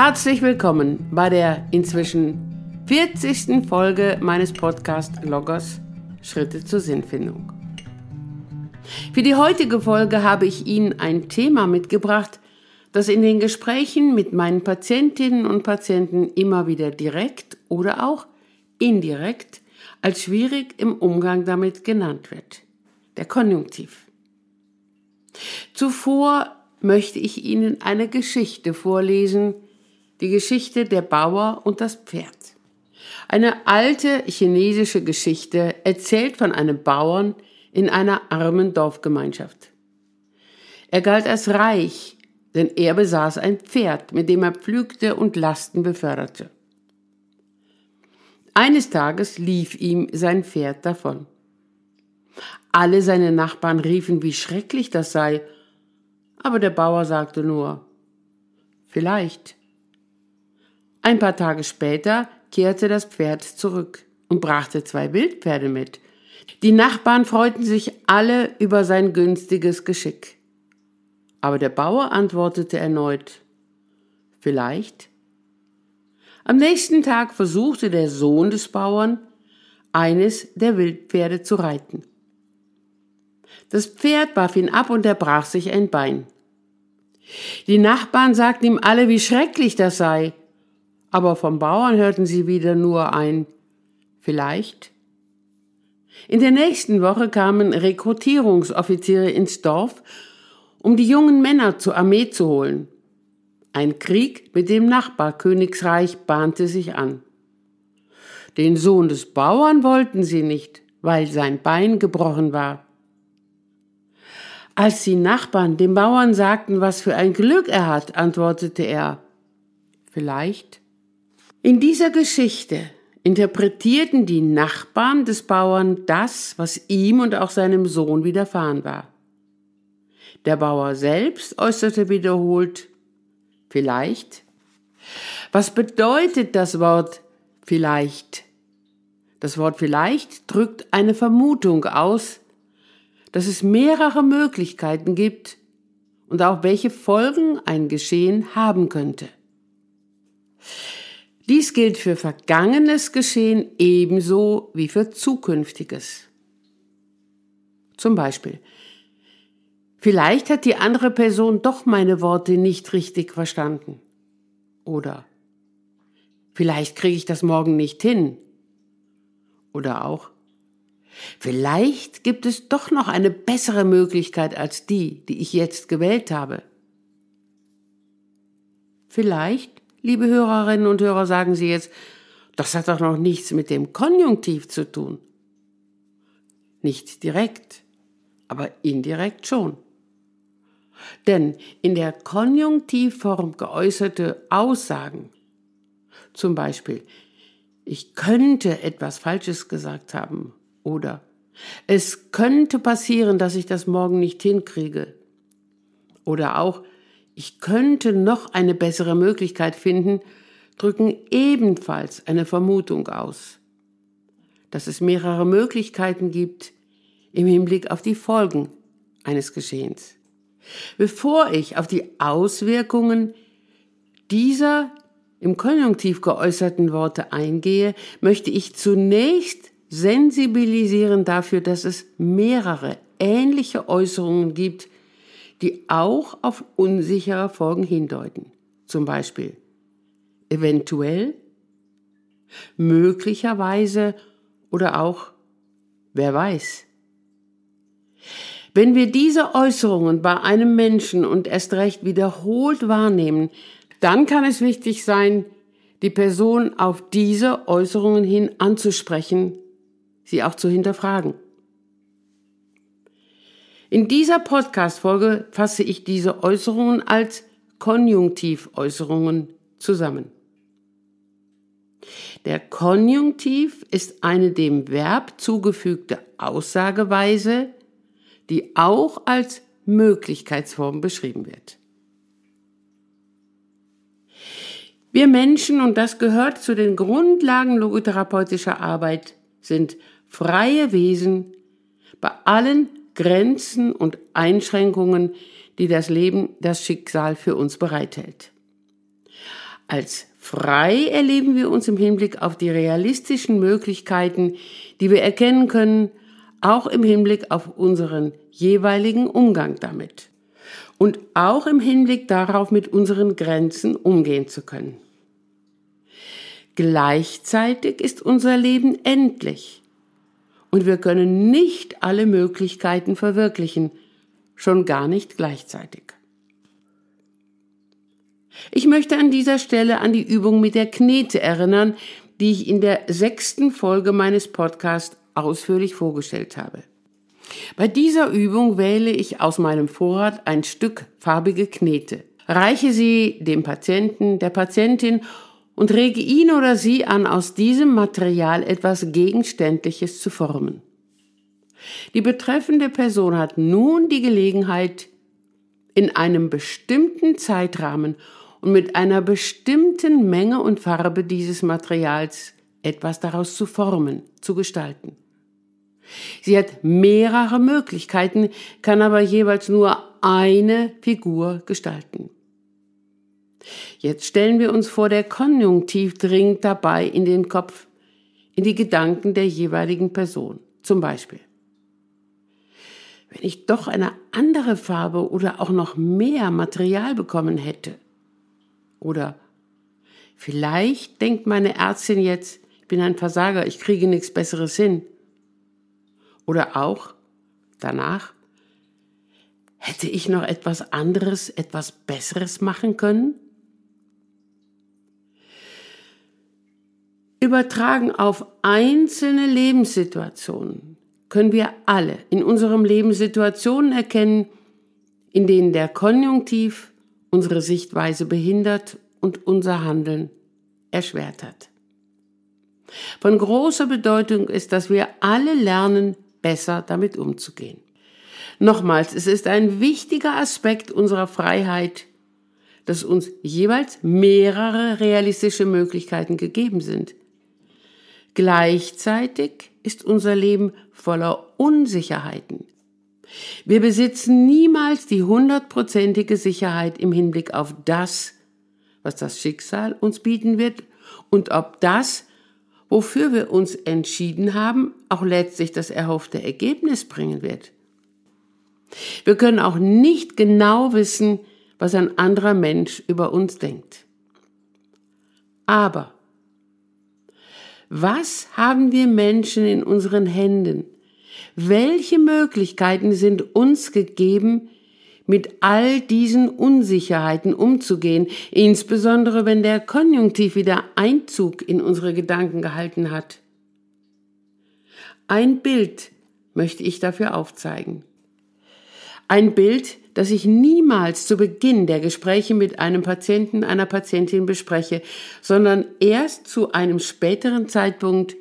Herzlich willkommen bei der inzwischen 40. Folge meines Podcast-Loggers Schritte zur Sinnfindung. Für die heutige Folge habe ich Ihnen ein Thema mitgebracht, das in den Gesprächen mit meinen Patientinnen und Patienten immer wieder direkt oder auch indirekt als schwierig im Umgang damit genannt wird. Der Konjunktiv. Zuvor möchte ich Ihnen eine Geschichte vorlesen, die Geschichte der Bauer und das Pferd. Eine alte chinesische Geschichte erzählt von einem Bauern in einer armen Dorfgemeinschaft. Er galt als reich, denn er besaß ein Pferd, mit dem er pflügte und Lasten beförderte. Eines Tages lief ihm sein Pferd davon. Alle seine Nachbarn riefen, wie schrecklich das sei, aber der Bauer sagte nur, vielleicht. Ein paar Tage später kehrte das Pferd zurück und brachte zwei Wildpferde mit. Die Nachbarn freuten sich alle über sein günstiges Geschick. Aber der Bauer antwortete erneut Vielleicht. Am nächsten Tag versuchte der Sohn des Bauern, eines der Wildpferde zu reiten. Das Pferd warf ihn ab und er brach sich ein Bein. Die Nachbarn sagten ihm alle, wie schrecklich das sei, aber vom Bauern hörten sie wieder nur ein vielleicht. In der nächsten Woche kamen Rekrutierungsoffiziere ins Dorf, um die jungen Männer zur Armee zu holen. Ein Krieg mit dem Nachbarkönigsreich bahnte sich an. Den Sohn des Bauern wollten sie nicht, weil sein Bein gebrochen war. Als die Nachbarn dem Bauern sagten, was für ein Glück er hat, antwortete er, vielleicht. In dieser Geschichte interpretierten die Nachbarn des Bauern das, was ihm und auch seinem Sohn widerfahren war. Der Bauer selbst äußerte wiederholt vielleicht. Was bedeutet das Wort vielleicht? Das Wort vielleicht drückt eine Vermutung aus, dass es mehrere Möglichkeiten gibt und auch welche Folgen ein Geschehen haben könnte. Dies gilt für vergangenes Geschehen ebenso wie für zukünftiges. Zum Beispiel, vielleicht hat die andere Person doch meine Worte nicht richtig verstanden. Oder vielleicht kriege ich das morgen nicht hin. Oder auch, vielleicht gibt es doch noch eine bessere Möglichkeit als die, die ich jetzt gewählt habe. Vielleicht liebe Hörerinnen und Hörer, sagen Sie jetzt, das hat doch noch nichts mit dem Konjunktiv zu tun. Nicht direkt, aber indirekt schon. Denn in der Konjunktivform geäußerte Aussagen, zum Beispiel, ich könnte etwas Falsches gesagt haben oder es könnte passieren, dass ich das morgen nicht hinkriege oder auch ich könnte noch eine bessere Möglichkeit finden, drücken ebenfalls eine Vermutung aus, dass es mehrere Möglichkeiten gibt im Hinblick auf die Folgen eines Geschehens. Bevor ich auf die Auswirkungen dieser im Konjunktiv geäußerten Worte eingehe, möchte ich zunächst sensibilisieren dafür, dass es mehrere ähnliche Äußerungen gibt, die auch auf unsichere Folgen hindeuten. Zum Beispiel eventuell, möglicherweise oder auch wer weiß. Wenn wir diese Äußerungen bei einem Menschen und erst recht wiederholt wahrnehmen, dann kann es wichtig sein, die Person auf diese Äußerungen hin anzusprechen, sie auch zu hinterfragen. In dieser Podcast-Folge fasse ich diese Äußerungen als Konjunktiväußerungen zusammen. Der Konjunktiv ist eine dem Verb zugefügte Aussageweise, die auch als Möglichkeitsform beschrieben wird. Wir Menschen, und das gehört zu den Grundlagen logotherapeutischer Arbeit, sind freie Wesen bei allen Grenzen und Einschränkungen, die das Leben, das Schicksal für uns bereithält. Als frei erleben wir uns im Hinblick auf die realistischen Möglichkeiten, die wir erkennen können, auch im Hinblick auf unseren jeweiligen Umgang damit und auch im Hinblick darauf, mit unseren Grenzen umgehen zu können. Gleichzeitig ist unser Leben endlich und wir können nicht alle Möglichkeiten verwirklichen, schon gar nicht gleichzeitig. Ich möchte an dieser Stelle an die Übung mit der Knete erinnern, die ich in der sechsten Folge meines Podcasts ausführlich vorgestellt habe. Bei dieser Übung wähle ich aus meinem Vorrat ein Stück farbige Knete, reiche sie dem Patienten, der Patientin und rege ihn oder sie an, aus diesem Material etwas Gegenständliches zu formen. Die betreffende Person hat nun die Gelegenheit, in einem bestimmten Zeitrahmen und mit einer bestimmten Menge und Farbe dieses Materials etwas daraus zu formen, zu gestalten. Sie hat mehrere Möglichkeiten, kann aber jeweils nur eine Figur gestalten. Jetzt stellen wir uns vor, der Konjunktiv dringt dabei in den Kopf, in die Gedanken der jeweiligen Person. Zum Beispiel, wenn ich doch eine andere Farbe oder auch noch mehr Material bekommen hätte. Oder vielleicht denkt meine Ärztin jetzt, ich bin ein Versager, ich kriege nichts Besseres hin. Oder auch danach, hätte ich noch etwas anderes, etwas Besseres machen können? Übertragen auf einzelne Lebenssituationen können wir alle in unserem Leben Situationen erkennen, in denen der Konjunktiv unsere Sichtweise behindert und unser Handeln erschwert hat. Von großer Bedeutung ist, dass wir alle lernen, besser damit umzugehen. Nochmals, es ist ein wichtiger Aspekt unserer Freiheit, dass uns jeweils mehrere realistische Möglichkeiten gegeben sind. Gleichzeitig ist unser Leben voller Unsicherheiten. Wir besitzen niemals die hundertprozentige Sicherheit im Hinblick auf das, was das Schicksal uns bieten wird und ob das, wofür wir uns entschieden haben, auch letztlich das erhoffte Ergebnis bringen wird. Wir können auch nicht genau wissen, was ein anderer Mensch über uns denkt. Aber was haben wir Menschen in unseren Händen? Welche Möglichkeiten sind uns gegeben, mit all diesen Unsicherheiten umzugehen, insbesondere wenn der Konjunktiv wieder Einzug in unsere Gedanken gehalten hat. Ein Bild möchte ich dafür aufzeigen. Ein Bild, das ich niemals zu Beginn der Gespräche mit einem Patienten, einer Patientin bespreche, sondern erst zu einem späteren Zeitpunkt,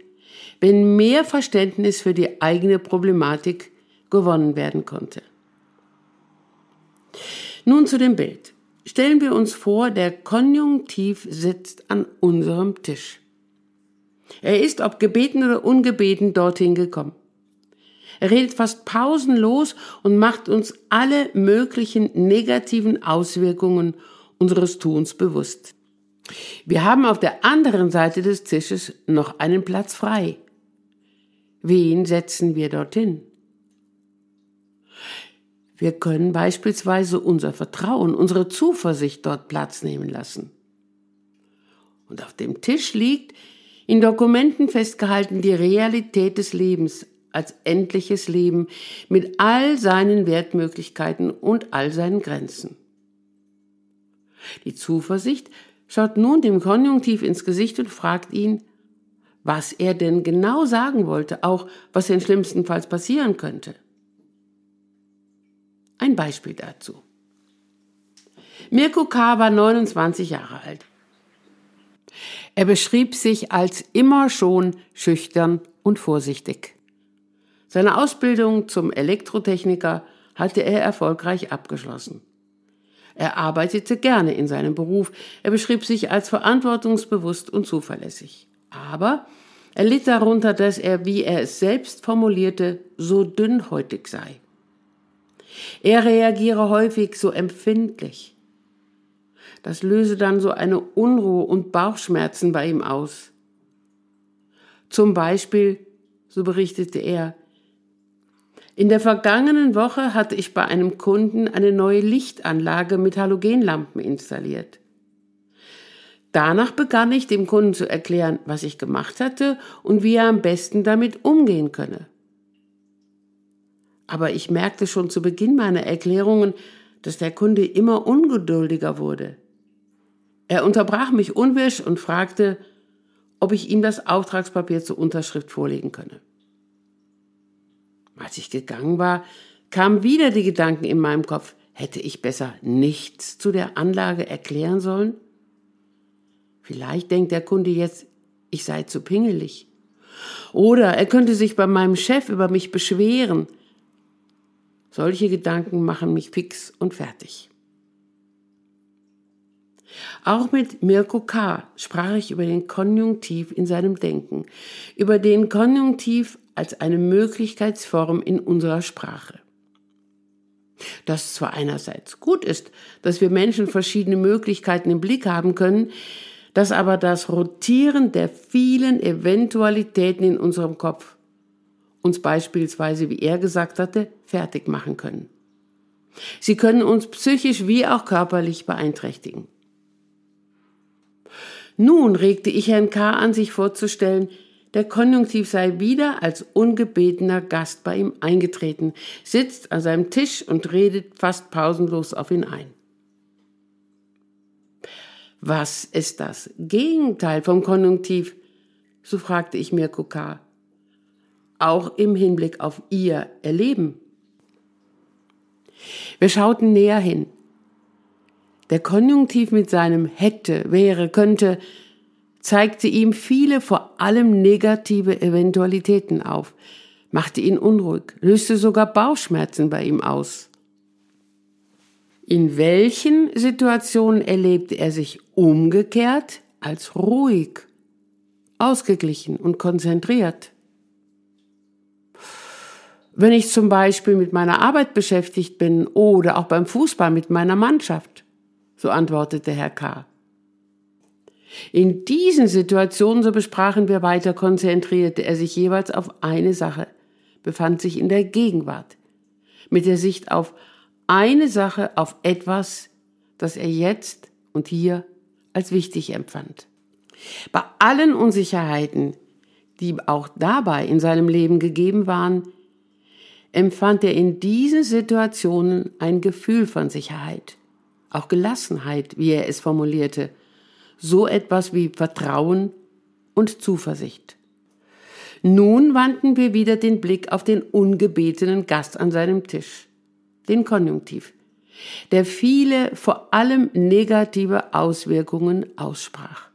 wenn mehr Verständnis für die eigene Problematik gewonnen werden konnte. Nun zu dem Bild. Stellen wir uns vor, der Konjunktiv sitzt an unserem Tisch. Er ist, ob gebeten oder ungebeten, dorthin gekommen. Er redet fast pausenlos und macht uns alle möglichen negativen Auswirkungen unseres Tuns bewusst. Wir haben auf der anderen Seite des Tisches noch einen Platz frei. Wen setzen wir dorthin? Wir können beispielsweise unser Vertrauen, unsere Zuversicht dort Platz nehmen lassen. Und auf dem Tisch liegt in Dokumenten festgehalten die Realität des Lebens als endliches Leben mit all seinen Wertmöglichkeiten und all seinen Grenzen. Die Zuversicht schaut nun dem Konjunktiv ins Gesicht und fragt ihn, was er denn genau sagen wollte, auch was denn schlimmstenfalls passieren könnte. Ein Beispiel dazu. Mirko K. war 29 Jahre alt. Er beschrieb sich als immer schon schüchtern und vorsichtig. Seine Ausbildung zum Elektrotechniker hatte er erfolgreich abgeschlossen. Er arbeitete gerne in seinem Beruf, er beschrieb sich als verantwortungsbewusst und zuverlässig. Aber er litt darunter, dass er, wie er es selbst formulierte, so dünnhäutig sei. Er reagiere häufig so empfindlich. Das löse dann so eine Unruhe und Bauchschmerzen bei ihm aus. Zum Beispiel, so berichtete er, in der vergangenen Woche hatte ich bei einem Kunden eine neue Lichtanlage mit Halogenlampen installiert. Danach begann ich dem Kunden zu erklären, was ich gemacht hatte und wie er am besten damit umgehen könne. Aber ich merkte schon zu Beginn meiner Erklärungen, dass der Kunde immer ungeduldiger wurde. Er unterbrach mich unwirsch und fragte, ob ich ihm das Auftragspapier zur Unterschrift vorlegen könne. Als ich gegangen war, kamen wieder die Gedanken in meinem Kopf, hätte ich besser nichts zu der Anlage erklären sollen? Vielleicht denkt der Kunde jetzt, ich sei zu pingelig. Oder er könnte sich bei meinem Chef über mich beschweren. Solche Gedanken machen mich fix und fertig. Auch mit Mirko K. sprach ich über den Konjunktiv in seinem Denken, über den Konjunktiv als eine Möglichkeitsform in unserer Sprache. Das zwar einerseits gut ist, dass wir Menschen verschiedene Möglichkeiten im Blick haben können, dass aber das Rotieren der vielen Eventualitäten in unserem Kopf uns beispielsweise, wie er gesagt hatte, fertig machen können. Sie können uns psychisch wie auch körperlich beeinträchtigen. Nun regte ich Herrn K. an, sich vorzustellen, der Konjunktiv sei wieder als ungebetener Gast bei ihm eingetreten, sitzt an seinem Tisch und redet fast pausenlos auf ihn ein. Was ist das Gegenteil vom Konjunktiv? So fragte ich mir K. Auch im Hinblick auf ihr Erleben. Wir schauten näher hin. Der Konjunktiv mit seinem hätte, wäre, könnte zeigte ihm viele vor allem negative Eventualitäten auf, machte ihn unruhig, löste sogar Bauchschmerzen bei ihm aus. In welchen Situationen erlebte er sich umgekehrt als ruhig, ausgeglichen und konzentriert? Wenn ich zum Beispiel mit meiner Arbeit beschäftigt bin oder auch beim Fußball mit meiner Mannschaft, so antwortete Herr K. In diesen Situationen, so besprachen wir weiter, konzentrierte er sich jeweils auf eine Sache, befand sich in der Gegenwart, mit der Sicht auf eine Sache, auf etwas, das er jetzt und hier als wichtig empfand. Bei allen Unsicherheiten, die auch dabei in seinem Leben gegeben waren, empfand er in diesen Situationen ein Gefühl von Sicherheit auch Gelassenheit, wie er es formulierte, so etwas wie Vertrauen und Zuversicht. Nun wandten wir wieder den Blick auf den ungebetenen Gast an seinem Tisch, den Konjunktiv, der viele, vor allem negative Auswirkungen aussprach.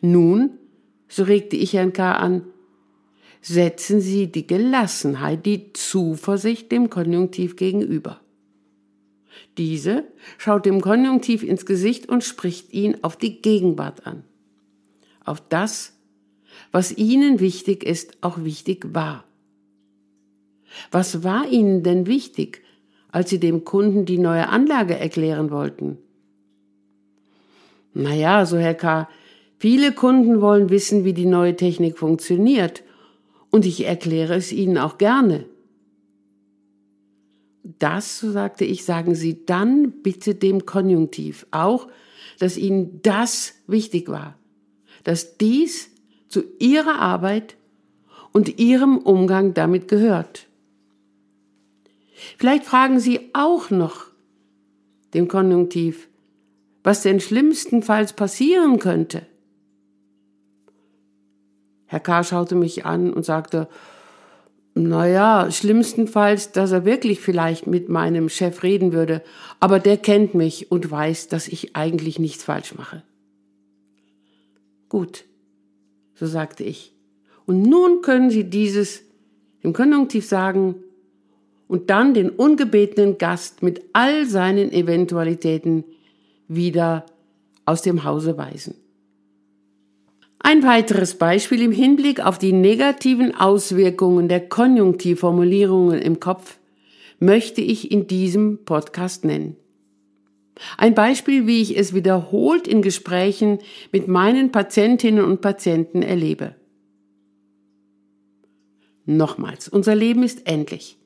Nun, so regte ich Herrn K. an, setzen Sie die Gelassenheit, die Zuversicht dem Konjunktiv gegenüber. Diese schaut dem Konjunktiv ins Gesicht und spricht ihn auf die Gegenwart an. Auf das, was ihnen wichtig ist, auch wichtig war. Was war ihnen denn wichtig, als sie dem Kunden die neue Anlage erklären wollten? Naja, so Herr K., viele Kunden wollen wissen, wie die neue Technik funktioniert, und ich erkläre es ihnen auch gerne. Das, so sagte ich, sagen Sie dann bitte dem Konjunktiv auch, dass Ihnen das wichtig war, dass dies zu Ihrer Arbeit und Ihrem Umgang damit gehört. Vielleicht fragen Sie auch noch dem Konjunktiv, was denn schlimmstenfalls passieren könnte. Herr K. schaute mich an und sagte, naja, schlimmstenfalls, dass er wirklich vielleicht mit meinem Chef reden würde, aber der kennt mich und weiß, dass ich eigentlich nichts falsch mache. Gut, so sagte ich. Und nun können Sie dieses im Konjunktiv sagen und dann den ungebetenen Gast mit all seinen Eventualitäten wieder aus dem Hause weisen. Ein weiteres Beispiel im Hinblick auf die negativen Auswirkungen der Konjunktivformulierungen im Kopf möchte ich in diesem Podcast nennen. Ein Beispiel, wie ich es wiederholt in Gesprächen mit meinen Patientinnen und Patienten erlebe. Nochmals, unser Leben ist endlich.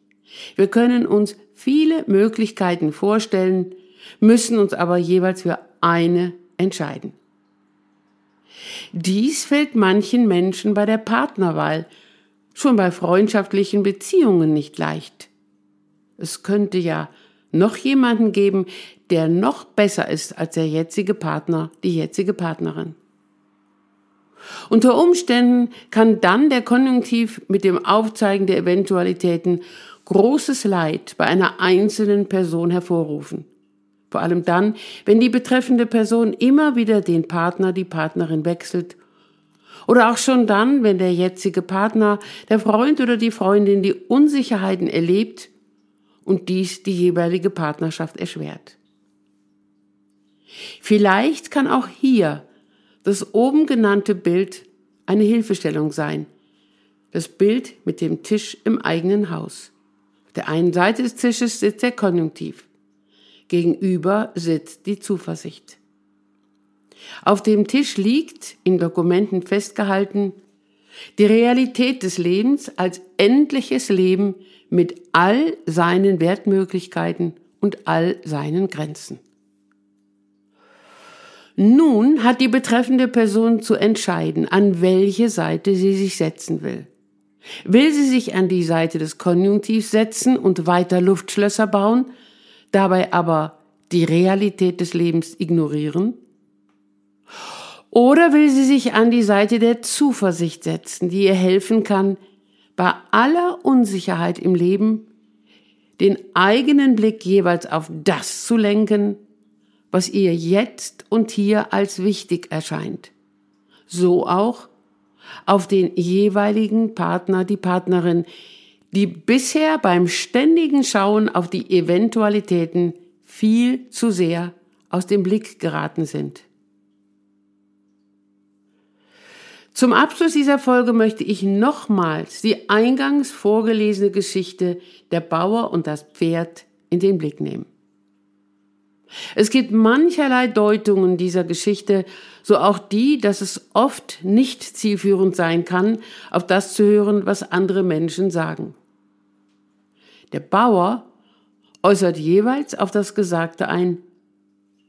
Wir können uns viele Möglichkeiten vorstellen, müssen uns aber jeweils für eine entscheiden. Dies fällt manchen Menschen bei der Partnerwahl, schon bei freundschaftlichen Beziehungen nicht leicht. Es könnte ja noch jemanden geben, der noch besser ist als der jetzige Partner, die jetzige Partnerin. Unter Umständen kann dann der Konjunktiv mit dem Aufzeigen der Eventualitäten großes Leid bei einer einzelnen Person hervorrufen. Vor allem dann, wenn die betreffende Person immer wieder den Partner, die Partnerin wechselt. Oder auch schon dann, wenn der jetzige Partner, der Freund oder die Freundin die Unsicherheiten erlebt und dies die jeweilige Partnerschaft erschwert. Vielleicht kann auch hier das oben genannte Bild eine Hilfestellung sein. Das Bild mit dem Tisch im eigenen Haus. Auf der einen Seite des Tisches sitzt der Konjunktiv. Gegenüber sitzt die Zuversicht. Auf dem Tisch liegt, in Dokumenten festgehalten, die Realität des Lebens als endliches Leben mit all seinen Wertmöglichkeiten und all seinen Grenzen. Nun hat die betreffende Person zu entscheiden, an welche Seite sie sich setzen will. Will sie sich an die Seite des Konjunktivs setzen und weiter Luftschlösser bauen, dabei aber die Realität des Lebens ignorieren? Oder will sie sich an die Seite der Zuversicht setzen, die ihr helfen kann, bei aller Unsicherheit im Leben den eigenen Blick jeweils auf das zu lenken, was ihr jetzt und hier als wichtig erscheint. So auch auf den jeweiligen Partner, die Partnerin, die bisher beim ständigen Schauen auf die Eventualitäten viel zu sehr aus dem Blick geraten sind. Zum Abschluss dieser Folge möchte ich nochmals die eingangs vorgelesene Geschichte Der Bauer und das Pferd in den Blick nehmen. Es gibt mancherlei Deutungen dieser Geschichte, so auch die, dass es oft nicht zielführend sein kann, auf das zu hören, was andere Menschen sagen. Der Bauer äußert jeweils auf das Gesagte ein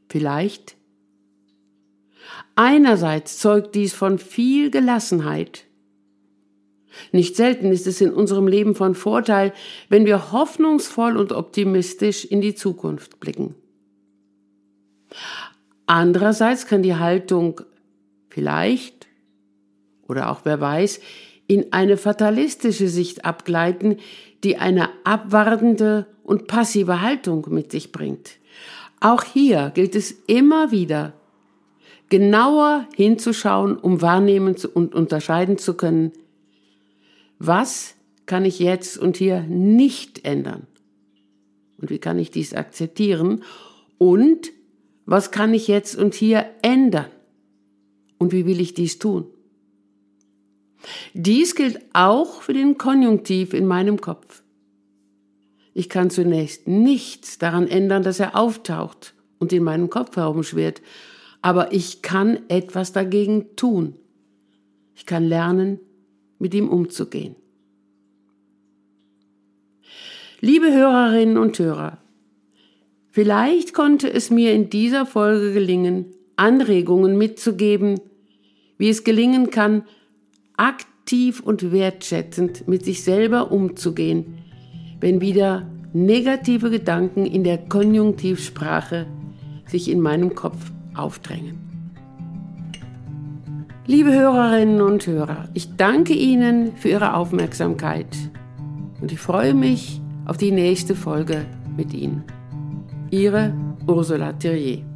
vielleicht. Einerseits zeugt dies von viel Gelassenheit. Nicht selten ist es in unserem Leben von Vorteil, wenn wir hoffnungsvoll und optimistisch in die Zukunft blicken. Andererseits kann die Haltung vielleicht oder auch wer weiß, in eine fatalistische Sicht abgleiten, die eine abwartende und passive Haltung mit sich bringt. Auch hier gilt es immer wieder, genauer hinzuschauen, um wahrnehmen und unterscheiden zu können, was kann ich jetzt und hier nicht ändern? Und wie kann ich dies akzeptieren? Und was kann ich jetzt und hier ändern? Und wie will ich dies tun? Dies gilt auch für den Konjunktiv in meinem Kopf. Ich kann zunächst nichts daran ändern, dass er auftaucht und in meinem Kopf herumschwirrt, aber ich kann etwas dagegen tun. Ich kann lernen, mit ihm umzugehen. Liebe Hörerinnen und Hörer, Vielleicht konnte es mir in dieser Folge gelingen, Anregungen mitzugeben, wie es gelingen kann, aktiv und wertschätzend mit sich selber umzugehen, wenn wieder negative Gedanken in der Konjunktivsprache sich in meinem Kopf aufdrängen. Liebe Hörerinnen und Hörer, ich danke Ihnen für Ihre Aufmerksamkeit und ich freue mich auf die nächste Folge mit Ihnen. Ihre Ursula Thierrier.